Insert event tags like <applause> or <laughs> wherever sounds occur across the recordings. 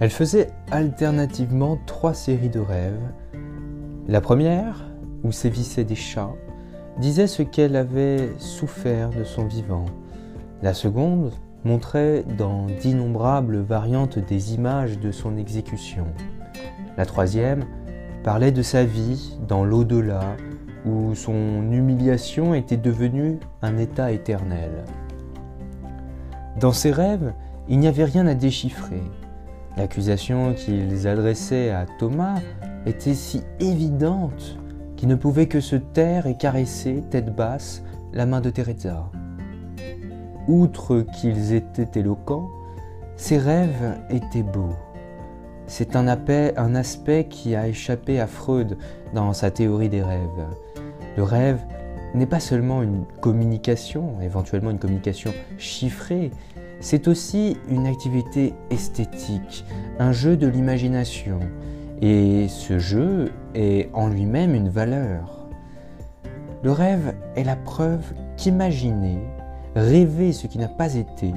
Elle faisait alternativement trois séries de rêves. La première, où sévissaient des chats, disait ce qu'elle avait souffert de son vivant. La seconde montrait dans d'innombrables variantes des images de son exécution. La troisième parlait de sa vie dans l'au-delà, où son humiliation était devenue un état éternel. Dans ses rêves, il n'y avait rien à déchiffrer. L'accusation qu'ils adressaient à Thomas était si évidente qu'il ne pouvait que se taire et caresser, tête basse, la main de Teresa. Outre qu'ils étaient éloquents, ses rêves étaient beaux. C'est un, un aspect qui a échappé à Freud dans sa théorie des rêves. Le rêve n'est pas seulement une communication, éventuellement une communication chiffrée, c'est aussi une activité esthétique, un jeu de l'imagination. Et ce jeu est en lui-même une valeur. Le rêve est la preuve qu'imaginer, rêver ce qui n'a pas été,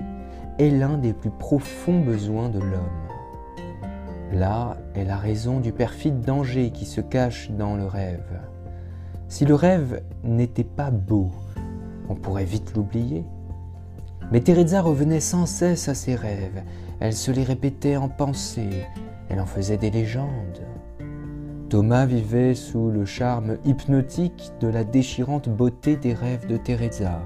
est l'un des plus profonds besoins de l'homme. Là est la raison du perfide danger qui se cache dans le rêve. Si le rêve n'était pas beau, on pourrait vite l'oublier. Mais Teresa revenait sans cesse à ses rêves, elle se les répétait en pensée, elle en faisait des légendes. Thomas vivait sous le charme hypnotique de la déchirante beauté des rêves de Teresa.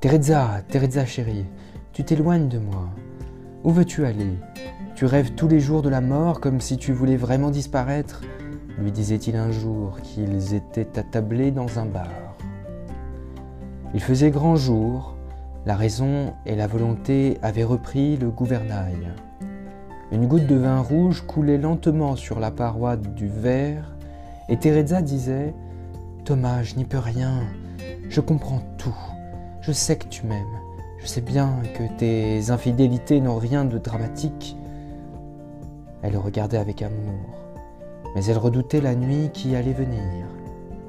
Teresa, Teresa chérie, tu t'éloignes de moi. Où veux-tu aller? Tu rêves tous les jours de la mort comme si tu voulais vraiment disparaître lui disait-il un jour qu'ils étaient attablés dans un bar. Il faisait grand jour, la raison et la volonté avaient repris le gouvernail. Une goutte de vin rouge coulait lentement sur la paroi du verre, et Teresa disait Thomas, je n'y peux rien, je comprends tout, je sais que tu m'aimes, je sais bien que tes infidélités n'ont rien de dramatique. Elle le regardait avec amour mais elle redoutait la nuit qui allait venir.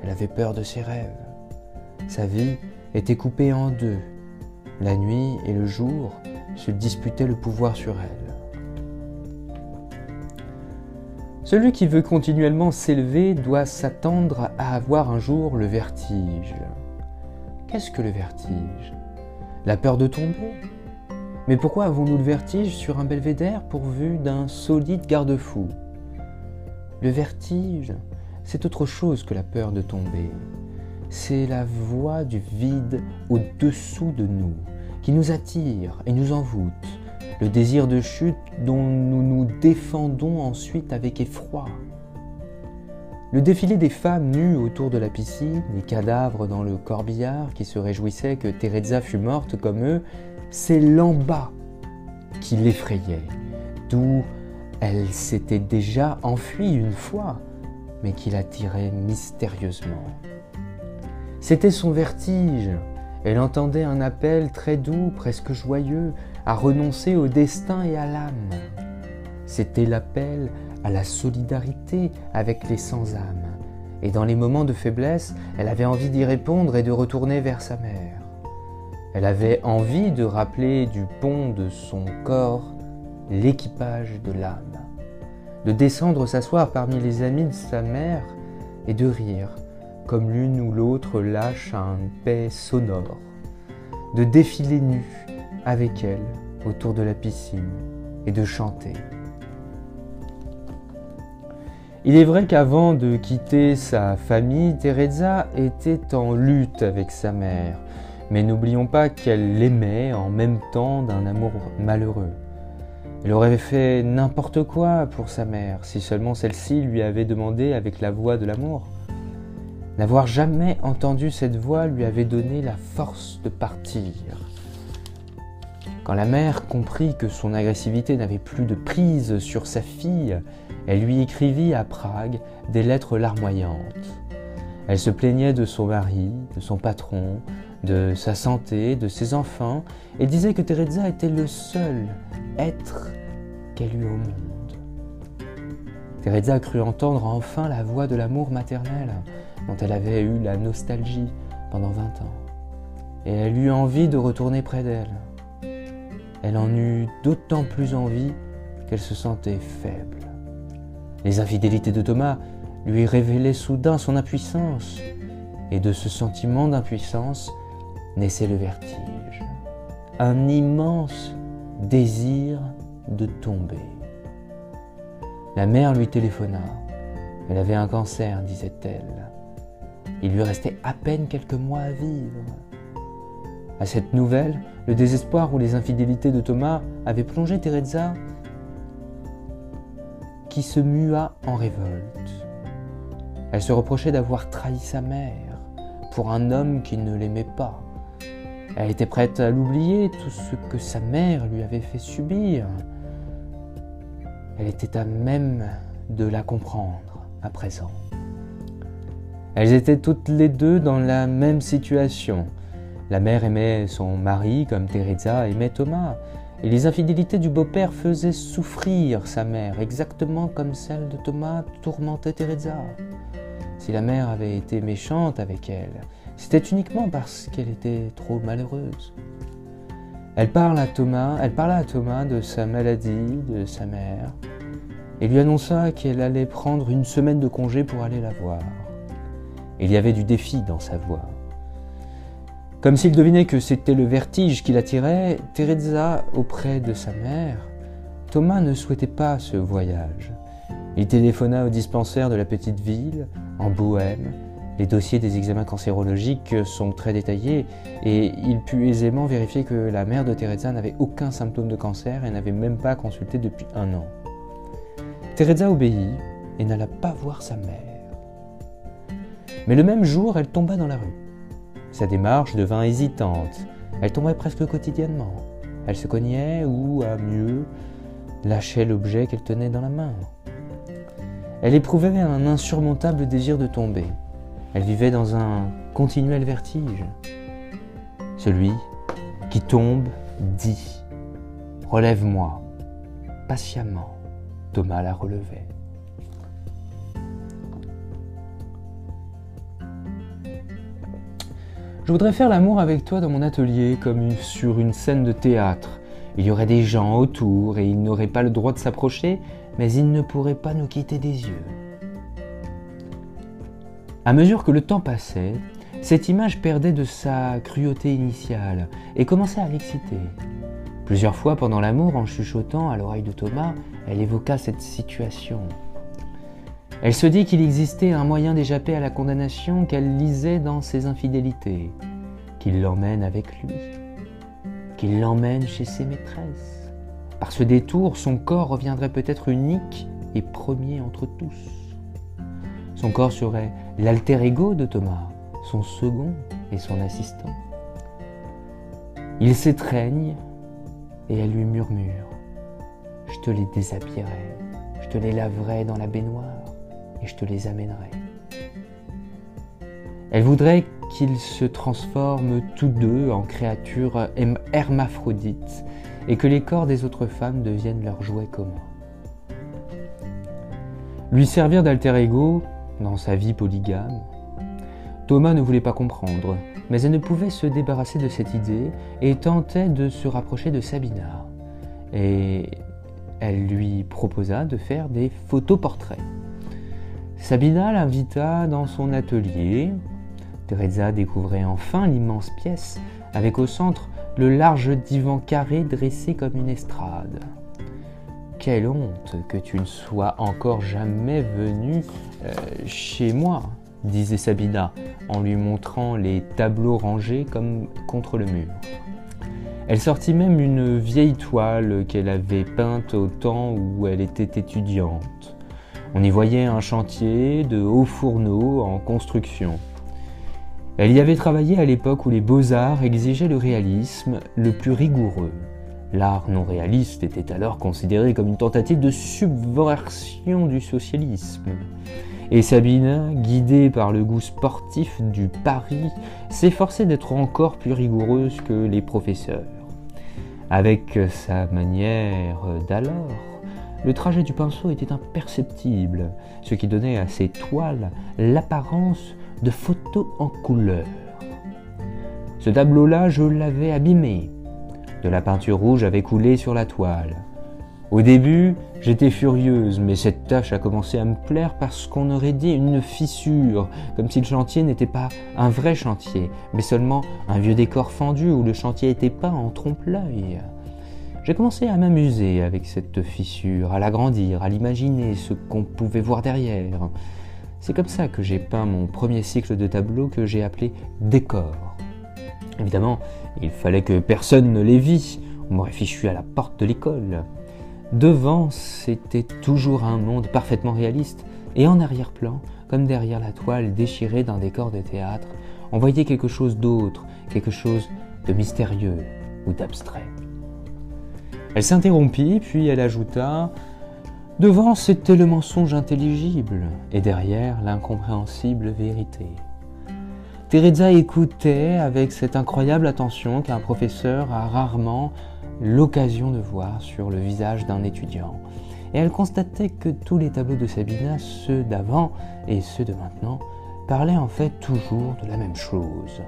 Elle avait peur de ses rêves. Sa vie était coupée en deux. La nuit et le jour se disputaient le pouvoir sur elle. Celui qui veut continuellement s'élever doit s'attendre à avoir un jour le vertige. Qu'est-ce que le vertige? La peur de tomber? Mais pourquoi avons-nous le vertige sur un belvédère pourvu d'un solide garde-fou? Le vertige, c'est autre chose que la peur de tomber. C'est la voix du vide au-dessous de nous, qui nous attire et nous envoûte, le désir de chute dont nous nous défendons ensuite avec effroi. Le défilé des femmes nues autour de la piscine, les cadavres dans le corbillard qui se réjouissaient que Teresa fût morte comme eux, c'est l'en bas qui l'effrayait, d'où elle s'était déjà enfuie une fois, mais qui l'attirait mystérieusement. C'était son vertige. Elle entendait un appel très doux, presque joyeux, à renoncer au destin et à l'âme. C'était l'appel à la solidarité avec les sans-âme. Et dans les moments de faiblesse, elle avait envie d'y répondre et de retourner vers sa mère. Elle avait envie de rappeler du pont de son corps l'équipage de l'âme, de descendre s'asseoir parmi les amis de sa mère et de rire, comme l'une ou l'autre lâche un paix sonore, de défiler nu avec elle autour de la piscine et de chanter. Il est vrai qu'avant de quitter sa famille, Teresa était en lutte avec sa mère, mais n'oublions pas qu'elle l'aimait en même temps d'un amour malheureux. Elle aurait fait n'importe quoi pour sa mère, si seulement celle-ci lui avait demandé avec la voix de l'amour. N'avoir jamais entendu cette voix lui avait donné la force de partir. Quand la mère comprit que son agressivité n'avait plus de prise sur sa fille, elle lui écrivit à Prague des lettres larmoyantes. Elle se plaignait de son mari, de son patron, de sa santé, de ses enfants, et disait que Teresa était le seul être qu'elle eût au monde. Teresa crut entendre enfin la voix de l'amour maternel dont elle avait eu la nostalgie pendant vingt ans, et elle eut envie de retourner près d'elle. elle en eut d'autant plus envie qu'elle se sentait faible. Les infidélités de Thomas lui révélaient soudain son impuissance, et de ce sentiment d'impuissance naissait le vertige, un immense désir de tomber. La mère lui téléphona. Elle avait un cancer, disait-elle. Il lui restait à peine quelques mois à vivre. À cette nouvelle, le désespoir ou les infidélités de Thomas avaient plongé Teresa qui se mua en révolte. Elle se reprochait d'avoir trahi sa mère pour un homme qui ne l'aimait pas. Elle était prête à l'oublier, tout ce que sa mère lui avait fait subir. Elle était à même de la comprendre à présent. Elles étaient toutes les deux dans la même situation. La mère aimait son mari comme Teresa aimait Thomas, et les infidélités du beau-père faisaient souffrir sa mère, exactement comme celles de Thomas tourmentaient Teresa. Si la mère avait été méchante avec elle, c'était uniquement parce qu'elle était trop malheureuse. Elle, elle parla à Thomas de sa maladie, de sa mère, et lui annonça qu'elle allait prendre une semaine de congé pour aller la voir. Il y avait du défi dans sa voix. Comme s'il devinait que c'était le vertige qui l'attirait, Teresa auprès de sa mère, Thomas ne souhaitait pas ce voyage. Il téléphona au dispensaire de la petite ville, en Bohême. Les dossiers des examens cancérologiques sont très détaillés et il put aisément vérifier que la mère de Teresa n'avait aucun symptôme de cancer et n'avait même pas consulté depuis un an. Teresa obéit et n'alla pas voir sa mère. Mais le même jour, elle tomba dans la rue. Sa démarche devint hésitante. Elle tombait presque quotidiennement. Elle se cognait ou, à mieux, lâchait l'objet qu'elle tenait dans la main. Elle éprouvait un insurmontable désir de tomber. Elle vivait dans un continuel vertige. Celui qui tombe dit Relève-moi. Patiemment, Thomas la relevait. Je voudrais faire l'amour avec toi dans mon atelier comme sur une scène de théâtre. Il y aurait des gens autour et ils n'auraient pas le droit de s'approcher, mais ils ne pourraient pas nous quitter des yeux. À mesure que le temps passait, cette image perdait de sa cruauté initiale et commençait à l'exciter. Plusieurs fois pendant l'amour, en chuchotant à l'oreille de Thomas, elle évoqua cette situation. Elle se dit qu'il existait un moyen d'échapper à la condamnation qu'elle lisait dans ses infidélités, qu'il l'emmène avec lui, qu'il l'emmène chez ses maîtresses. Par ce détour, son corps reviendrait peut-être unique et premier entre tous. Son corps serait l'alter ego de Thomas, son second et son assistant. Il s'étreigne et elle lui murmure Je te les déshabillerai, je te les laverai dans la baignoire et je te les amènerai. Elle voudrait qu'ils se transforment tous deux en créatures hermaphrodites et que les corps des autres femmes deviennent leurs jouets communs. Lui servir d'alter ego dans sa vie polygame, Thomas ne voulait pas comprendre, mais elle ne pouvait se débarrasser de cette idée et tentait de se rapprocher de Sabina. Et elle lui proposa de faire des photoportraits. Sabina l'invita dans son atelier. Teresa découvrait enfin l'immense pièce, avec au centre le large divan carré dressé comme une estrade. Quelle honte que tu ne sois encore jamais venu euh, chez moi, disait Sabina en lui montrant les tableaux rangés comme contre le mur. Elle sortit même une vieille toile qu'elle avait peinte au temps où elle était étudiante. On y voyait un chantier de hauts fourneaux en construction. Elle y avait travaillé à l'époque où les beaux-arts exigeaient le réalisme le plus rigoureux. L'art non réaliste était alors considéré comme une tentative de subversion du socialisme. Et Sabine, guidée par le goût sportif du Paris, s'efforçait d'être encore plus rigoureuse que les professeurs. Avec sa manière d'alors, le trajet du pinceau était imperceptible, ce qui donnait à ses toiles l'apparence de photos en couleur. Ce tableau-là, je l'avais abîmé. De la peinture rouge avait coulé sur la toile. Au début, j'étais furieuse, mais cette tâche a commencé à me plaire parce qu'on aurait dit une fissure, comme si le chantier n'était pas un vrai chantier, mais seulement un vieux décor fendu où le chantier était peint en trompe-l'œil. J'ai commencé à m'amuser avec cette fissure, à l'agrandir, à l'imaginer, ce qu'on pouvait voir derrière. C'est comme ça que j'ai peint mon premier cycle de tableaux que j'ai appelé Décor. Évidemment, il fallait que personne ne les vît, on m'aurait fichu à la porte de l'école. Devant, c'était toujours un monde parfaitement réaliste, et en arrière-plan, comme derrière la toile déchirée d'un décor de théâtre, on voyait quelque chose d'autre, quelque chose de mystérieux ou d'abstrait. Elle s'interrompit, puis elle ajouta Devant, c'était le mensonge intelligible, et derrière, l'incompréhensible vérité. Teresa écoutait avec cette incroyable attention qu'un professeur a rarement l'occasion de voir sur le visage d'un étudiant. Et elle constatait que tous les tableaux de Sabina, ceux d'avant et ceux de maintenant, parlaient en fait toujours de la même chose,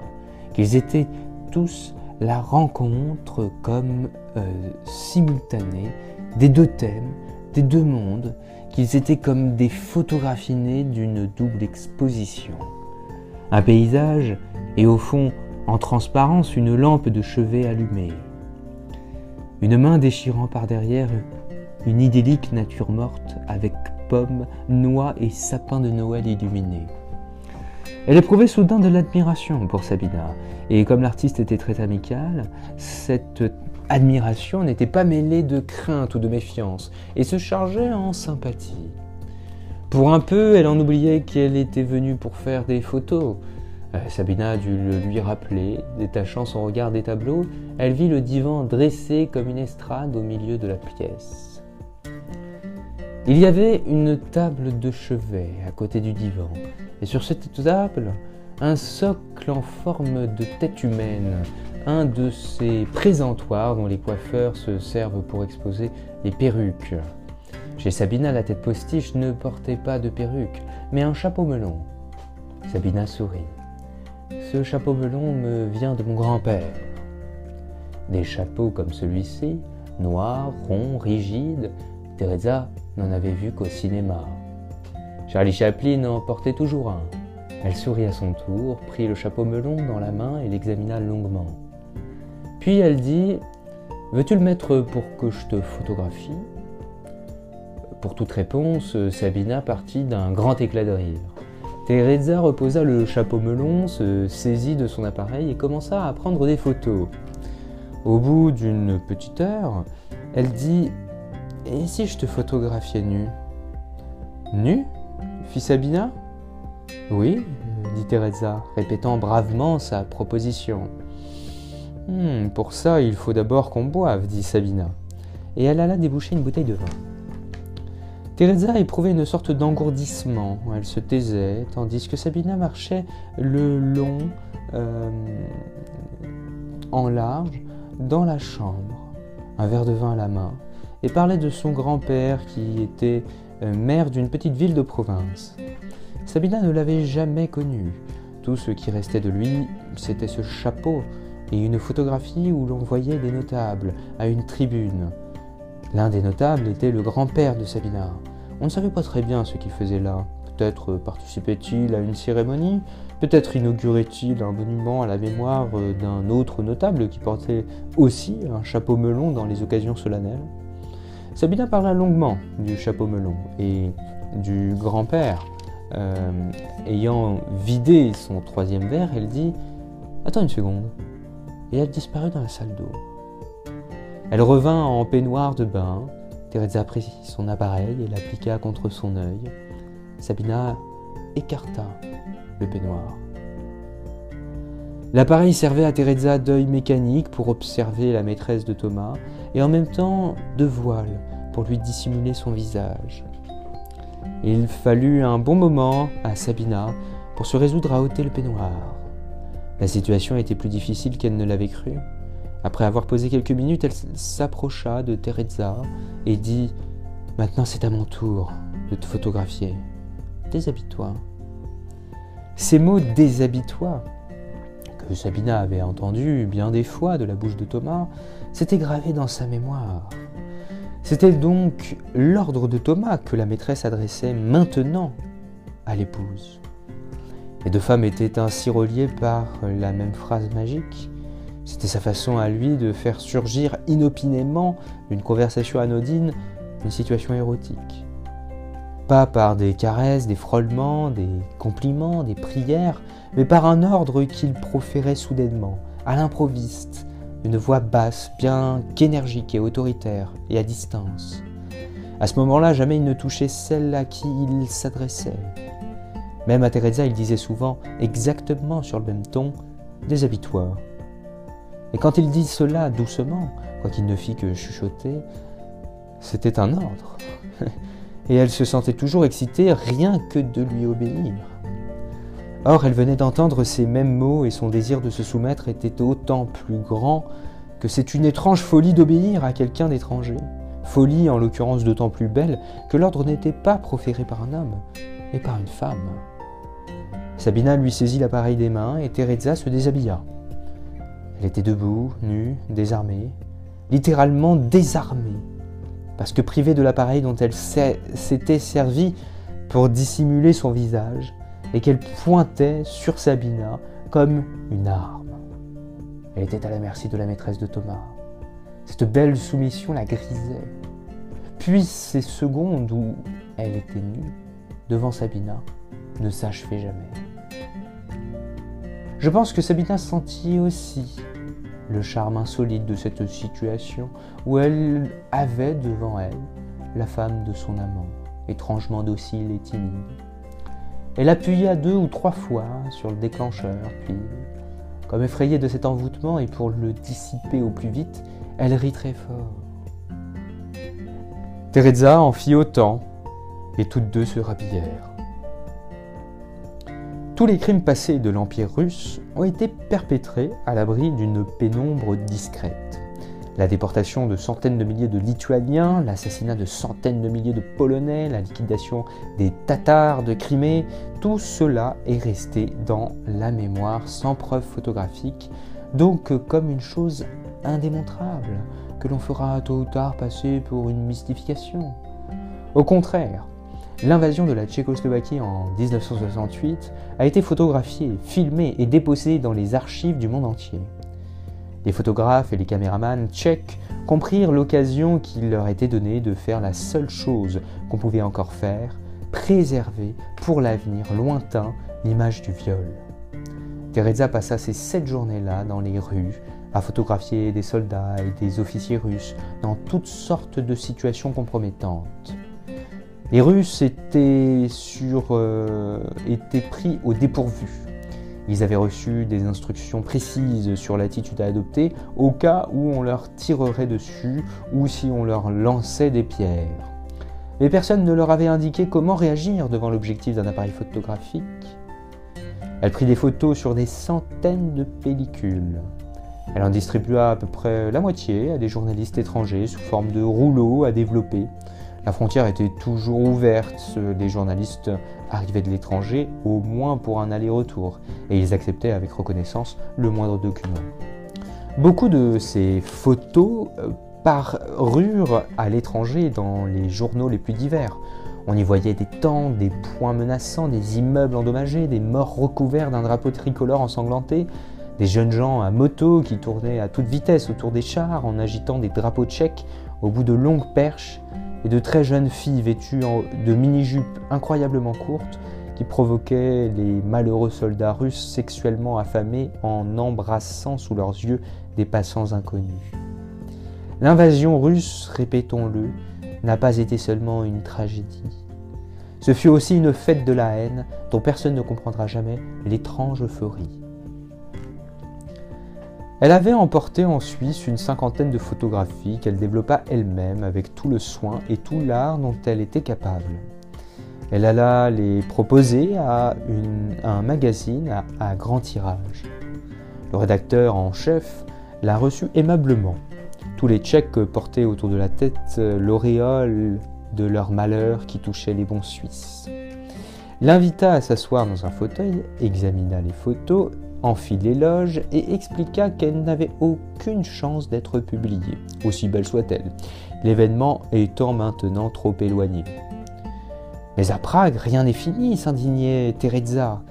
qu'ils étaient tous la rencontre comme euh, simultanée des deux thèmes, des deux mondes, qu'ils étaient comme des photographies nées d'une double exposition. Un paysage et au fond, en transparence, une lampe de chevet allumée une main déchirant par derrière une idyllique nature morte avec pommes, noix et sapins de Noël illuminés. Elle éprouvait soudain de l'admiration pour Sabina, et comme l'artiste était très amical, cette admiration n'était pas mêlée de crainte ou de méfiance, et se chargeait en sympathie. Pour un peu, elle en oubliait qu'elle était venue pour faire des photos, euh, Sabina dut le lui rappeler. Détachant son regard des tableaux, elle vit le divan dressé comme une estrade au milieu de la pièce. Il y avait une table de chevet à côté du divan, et sur cette table, un socle en forme de tête humaine, un de ces présentoirs dont les coiffeurs se servent pour exposer les perruques. Chez Sabina, la tête postiche ne portait pas de perruque, mais un chapeau melon. Sabina sourit. Ce chapeau melon me vient de mon grand-père. Des chapeaux comme celui-ci, noirs, ronds, rigides, Teresa n'en avait vu qu'au cinéma. Charlie Chaplin en portait toujours un. Elle sourit à son tour, prit le chapeau melon dans la main et l'examina longuement. Puis elle dit Veux-tu le mettre pour que je te photographie? Pour toute réponse, Sabina partit d'un grand éclat de rire. Teresa reposa le chapeau melon, se saisit de son appareil et commença à prendre des photos. Au bout d'une petite heure, elle dit Et si je te photographiais nu Nu? Fit Sabina Oui, dit Teresa, répétant bravement sa proposition. Hmm, pour ça, il faut d'abord qu'on boive, dit Sabina. Et elle alla déboucher une bouteille de vin. Teresa éprouvait une sorte d'engourdissement. Elle se taisait, tandis que Sabina marchait le long, euh, en large, dans la chambre, un verre de vin à la main, et parlait de son grand-père qui était euh, maire d'une petite ville de province. Sabina ne l'avait jamais connu. Tout ce qui restait de lui, c'était ce chapeau et une photographie où l'on voyait des notables à une tribune. L'un des notables était le grand-père de Sabina. On ne savait pas très bien ce qu'il faisait là. Peut-être participait-il à une cérémonie, peut-être inaugurait-il un monument à la mémoire d'un autre notable qui portait aussi un chapeau melon dans les occasions solennelles. Sabina parla longuement du chapeau melon et du grand-père. Euh, ayant vidé son troisième verre, elle dit Attends une seconde. Et elle disparut dans la salle d'eau. Elle revint en peignoir de bain, Teresa prit son appareil et l'appliqua contre son œil. Sabina écarta le peignoir. L'appareil servait à Teresa d'œil mécanique pour observer la maîtresse de Thomas et en même temps de voile pour lui dissimuler son visage. Il fallut un bon moment à Sabina pour se résoudre à ôter le peignoir. La situation était plus difficile qu'elle ne l'avait cru. Après avoir posé quelques minutes, elle s'approcha de Teresa et dit Maintenant c'est à mon tour de te photographier. Déshabille-toi. Ces mots déshabille-toi, Sabina avait entendu bien des fois de la bouche de Thomas, s'était gravé dans sa mémoire. C'était donc l'ordre de Thomas que la maîtresse adressait maintenant à l'épouse. Les deux femmes étaient ainsi reliées par la même phrase magique. C'était sa façon à lui de faire surgir inopinément une conversation anodine, une situation érotique. Pas par des caresses, des frôlements, des compliments, des prières, mais par un ordre qu'il proférait soudainement, à l'improviste, une voix basse, bien qu'énergique et autoritaire, et à distance. À ce moment-là, jamais il ne touchait celle à qui il s'adressait. Même à Teresa, il disait souvent, exactement sur le même ton, Déshabille-toi. Et quand il dit cela doucement, quoiqu'il ne fît que chuchoter, c'était un ordre. <laughs> Et elle se sentait toujours excitée rien que de lui obéir. Or, elle venait d'entendre ces mêmes mots et son désir de se soumettre était autant plus grand que c'est une étrange folie d'obéir à quelqu'un d'étranger. Folie en l'occurrence d'autant plus belle que l'ordre n'était pas proféré par un homme, mais par une femme. Sabina lui saisit l'appareil des mains et Teresa se déshabilla. Elle était debout, nue, désarmée, littéralement désarmée, parce que privée de l'appareil dont elle s'était servie pour dissimuler son visage, et qu'elle pointait sur Sabina comme une arme. Elle était à la merci de la maîtresse de Thomas. Cette belle soumission la grisait. Puis ces secondes où elle était nue devant Sabina ne s'achevaient jamais. Je pense que Sabina sentit aussi le charme insolite de cette situation où elle avait devant elle la femme de son amant, étrangement docile et timide, elle appuya deux ou trois fois sur le déclencheur, puis, comme effrayée de cet envoûtement et pour le dissiper au plus vite, elle rit très fort. Teresa en fit autant, et toutes deux se rhabillèrent. Tous les crimes passés de l'Empire russe ont été perpétrés à l'abri d'une pénombre discrète la déportation de centaines de milliers de Lituaniens, l'assassinat de centaines de milliers de Polonais, la liquidation des Tatars de Crimée, tout cela est resté dans la mémoire sans preuve photographique, donc comme une chose indémontrable que l'on fera tôt ou tard passer pour une mystification. Au contraire, l'invasion de la Tchécoslovaquie en 1968 a été photographiée, filmée et déposée dans les archives du monde entier. Les photographes et les caméramans tchèques comprirent l'occasion qui leur était donnée de faire la seule chose qu'on pouvait encore faire, préserver pour l'avenir lointain l'image du viol. Teresa passa ces sept journées-là dans les rues, à photographier des soldats et des officiers russes dans toutes sortes de situations compromettantes. Les Russes étaient, sur, euh, étaient pris au dépourvu. Ils avaient reçu des instructions précises sur l'attitude à adopter au cas où on leur tirerait dessus ou si on leur lançait des pierres. Mais personne ne leur avait indiqué comment réagir devant l'objectif d'un appareil photographique. Elle prit des photos sur des centaines de pellicules. Elle en distribua à peu près la moitié à des journalistes étrangers sous forme de rouleaux à développer. La frontière était toujours ouverte, les journalistes arrivaient de l'étranger au moins pour un aller-retour, et ils acceptaient avec reconnaissance le moindre document. Beaucoup de ces photos euh, parurent à l'étranger dans les journaux les plus divers. On y voyait des tentes, des points menaçants, des immeubles endommagés, des morts recouverts d'un drapeau tricolore ensanglanté, des jeunes gens à moto qui tournaient à toute vitesse autour des chars en agitant des drapeaux tchèques au bout de longues perches, et de très jeunes filles vêtues de mini-jupes incroyablement courtes qui provoquaient les malheureux soldats russes sexuellement affamés en embrassant sous leurs yeux des passants inconnus. L'invasion russe, répétons-le, n'a pas été seulement une tragédie. Ce fut aussi une fête de la haine dont personne ne comprendra jamais l'étrange euphorie. Elle avait emporté en Suisse une cinquantaine de photographies qu'elle développa elle-même avec tout le soin et tout l'art dont elle était capable. Elle alla les proposer à, un magazine à, grand tirage. Le rédacteur en chef l'a reçu aimablement. Tous les Tchèques portaient autour de la tête l'auréole de leur malheur qui touchait les bons Suisses. L'invita à s'asseoir dans un fauteuil, examina les photos en fit l'éloge et expliqua qu'elle n'avait aucune chance d'être publiée, aussi belle soit-elle, l'événement étant maintenant trop éloigné. Mais à Prague, rien n'est fini, s'indignait Teresa,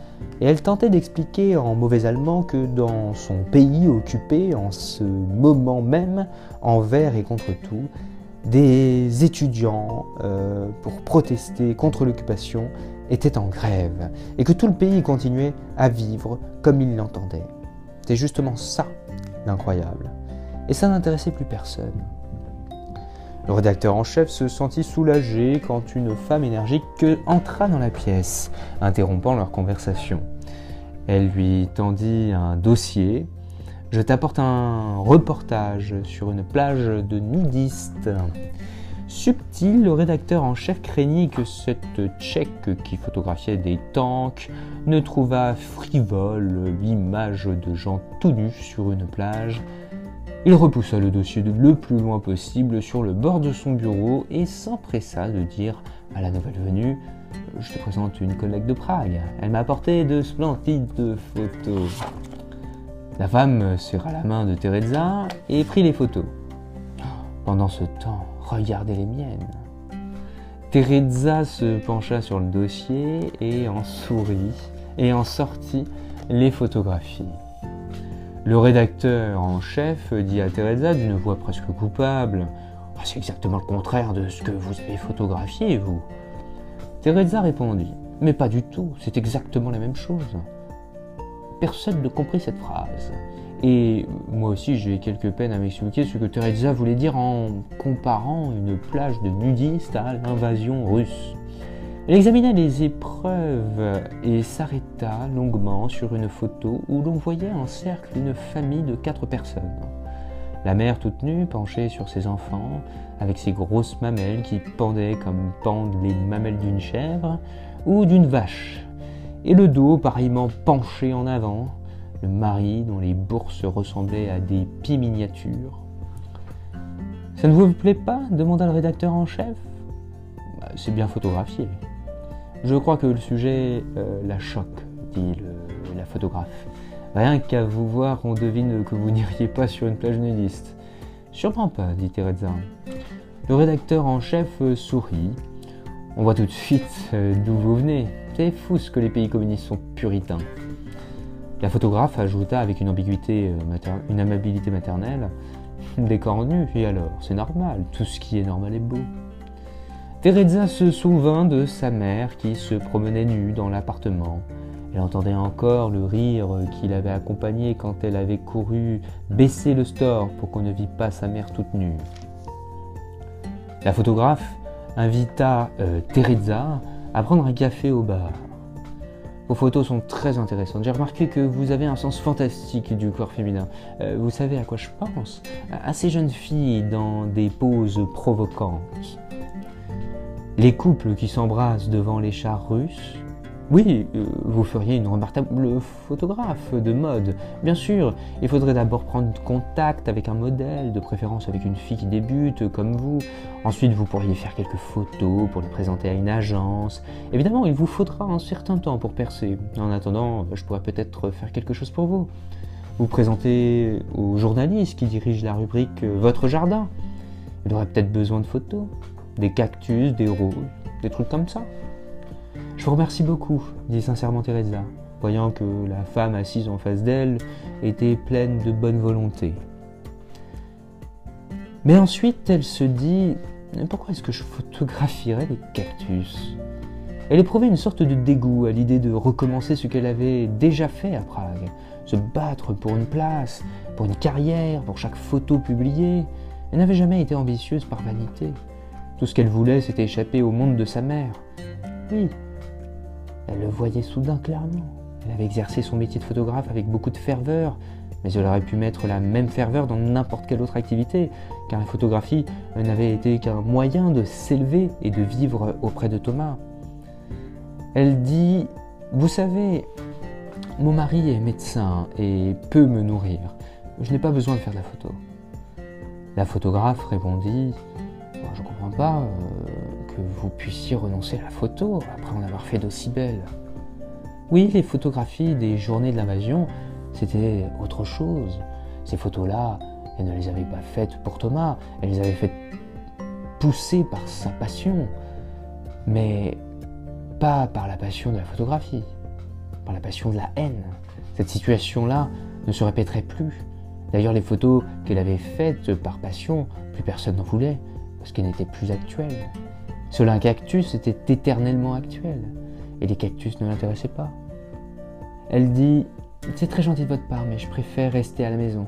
et elle tentait d'expliquer en mauvais allemand que dans son pays occupé en ce moment même, envers et contre tout, des étudiants, euh, pour protester contre l'occupation, étaient en grève, et que tout le pays continuait à vivre comme il l'entendait. C'est justement ça l'incroyable. Et ça n'intéressait plus personne. Le rédacteur en chef se sentit soulagé quand une femme énergique entra dans la pièce, interrompant leur conversation. Elle lui tendit un dossier. Je t'apporte un reportage sur une plage de nudistes. Subtil, le rédacteur en chef craignit que cette tchèque qui photographiait des tanks ne trouvât frivole l'image de gens tout nus sur une plage il repoussa le dossier le plus loin possible sur le bord de son bureau et s'empressa de dire à la nouvelle venue Je te présente une collègue de Prague. Elle m'a apporté de splendides photos. La femme serra la main de Teresa et prit les photos. Pendant ce temps, regardez les miennes. Teresa se pencha sur le dossier et en sourit et en sortit les photographies. Le rédacteur en chef dit à Teresa d'une voix presque coupable ah, C'est exactement le contraire de ce que vous avez photographié, vous. Teresa répondit Mais pas du tout, c'est exactement la même chose. Personne ne comprit cette phrase. Et moi aussi, j'ai quelques peines à m'expliquer ce que Teresa voulait dire en comparant une plage de nudistes à l'invasion russe. Elle examina les épreuves et s'arrêta longuement sur une photo où l'on voyait en cercle une famille de quatre personnes. La mère toute nue, penchée sur ses enfants, avec ses grosses mamelles qui pendaient comme pendent les mamelles d'une chèvre ou d'une vache, et le dos pareillement penché en avant, le mari dont les bourses ressemblaient à des pieds miniatures. Ça ne vous plaît pas demanda le rédacteur en chef? Bah, c'est bien photographié. Je crois que le sujet euh, la choque, dit la photographe. Rien qu'à vous voir, on devine que vous <laughs> n'iriez pas sur une plage nudiste. Sûrement pas, dit Teresa. Le rédacteur en chef euh, sourit. On voit tout de suite euh, d'où vous venez. C'est fou ce que les pays communistes sont puritains. La photographe ajouta avec une ambiguïté, une amabilité maternelle <laughs> Des corps nus, et alors C'est normal, tout ce qui est normal est beau. Teresa se souvint de sa mère qui se promenait nue dans l'appartement. Elle entendait encore le rire qui l'avait accompagnée quand elle avait couru baisser le store pour qu'on ne vît pas sa mère toute nue. La photographe invita euh, Teresa à prendre un café au bar. Vos photos sont très intéressantes. J'ai remarqué que vous avez un sens fantastique du corps féminin. Euh, vous savez à quoi je pense? À ces jeunes filles dans des poses provocantes. Les couples qui s'embrassent devant les chars russes, oui, euh, vous feriez une remarquable photographe de mode. Bien sûr, il faudrait d'abord prendre contact avec un modèle, de préférence avec une fille qui débute comme vous. Ensuite, vous pourriez faire quelques photos pour les présenter à une agence. Évidemment, il vous faudra un certain temps pour percer. En attendant, je pourrais peut-être faire quelque chose pour vous. Vous présenter aux journalistes qui dirigent la rubrique Votre jardin. Il aurait peut-être besoin de photos des cactus, des roses, des trucs comme ça. Je vous remercie beaucoup, dit sincèrement Teresa, voyant que la femme assise en face d'elle était pleine de bonne volonté. Mais ensuite, elle se dit Pourquoi est-ce que je photographierais des cactus? Elle éprouvait une sorte de dégoût à l'idée de recommencer ce qu'elle avait déjà fait à Prague, se battre pour une place, pour une carrière, pour chaque photo publiée. Elle n'avait jamais été ambitieuse par vanité. Tout ce qu'elle voulait, c'était échapper au monde de sa mère. Oui, elle le voyait soudain clairement. Elle avait exercé son métier de photographe avec beaucoup de ferveur, mais elle aurait pu mettre la même ferveur dans n'importe quelle autre activité, car la photographie n'avait été qu'un moyen de s'élever et de vivre auprès de Thomas. Elle dit Vous savez, mon mari est médecin et peut me nourrir. Je n'ai pas besoin de faire de la photo. La photographe répondit je ne comprends pas euh, vous puissiez renoncer à la photo après en avoir fait d'aussi belles. Oui, les photographies des journées de l'invasion c'était autre chose. Ces photos-là, elle ne les avait pas faites pour Thomas, elle les avait faites pousser par sa passion, mais pas par la passion de la photographie, par la passion de la haine. Cette situation-là ne se répéterait plus. D'ailleurs, les photos qu'elle avait faites par passion, plus personne n'en voulait, parce qu'elles n'étaient plus actuelles. Cela un cactus était éternellement actuel, et les cactus ne l'intéressaient pas. Elle dit C'est très gentil de votre part, mais je préfère rester à la maison.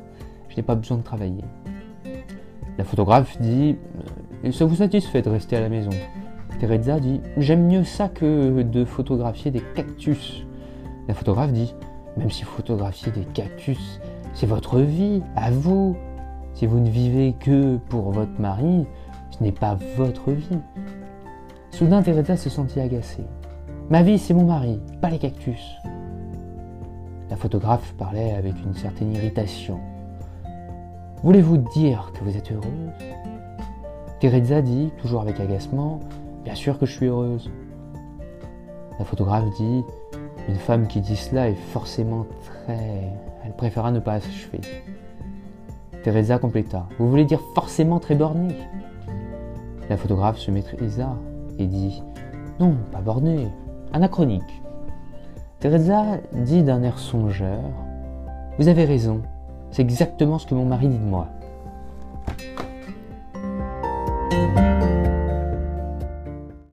Je n'ai pas besoin de travailler. La photographe dit euh, Ça vous satisfait de rester à la maison? Teresa dit J'aime mieux ça que de photographier des cactus. La photographe dit Même si photographier des cactus, c'est votre vie, à vous. Si vous ne vivez que pour votre mari, ce n'est pas votre vie. Soudain, Teresa se sentit agacée. Ma vie, c'est mon mari, pas les cactus. La photographe parlait avec une certaine irritation. Voulez-vous dire que vous êtes heureuse? Teresa dit, toujours avec agacement, Bien sûr que je suis heureuse. La photographe dit, Une femme qui dit cela est forcément très... Elle préféra ne pas achever. Teresa compléta, Vous voulez dire forcément très bornée? La photographe se maîtrisa dit, Non, pas bornée, anachronique. Teresa dit d'un air songeur Vous avez raison, c'est exactement ce que mon mari dit de moi.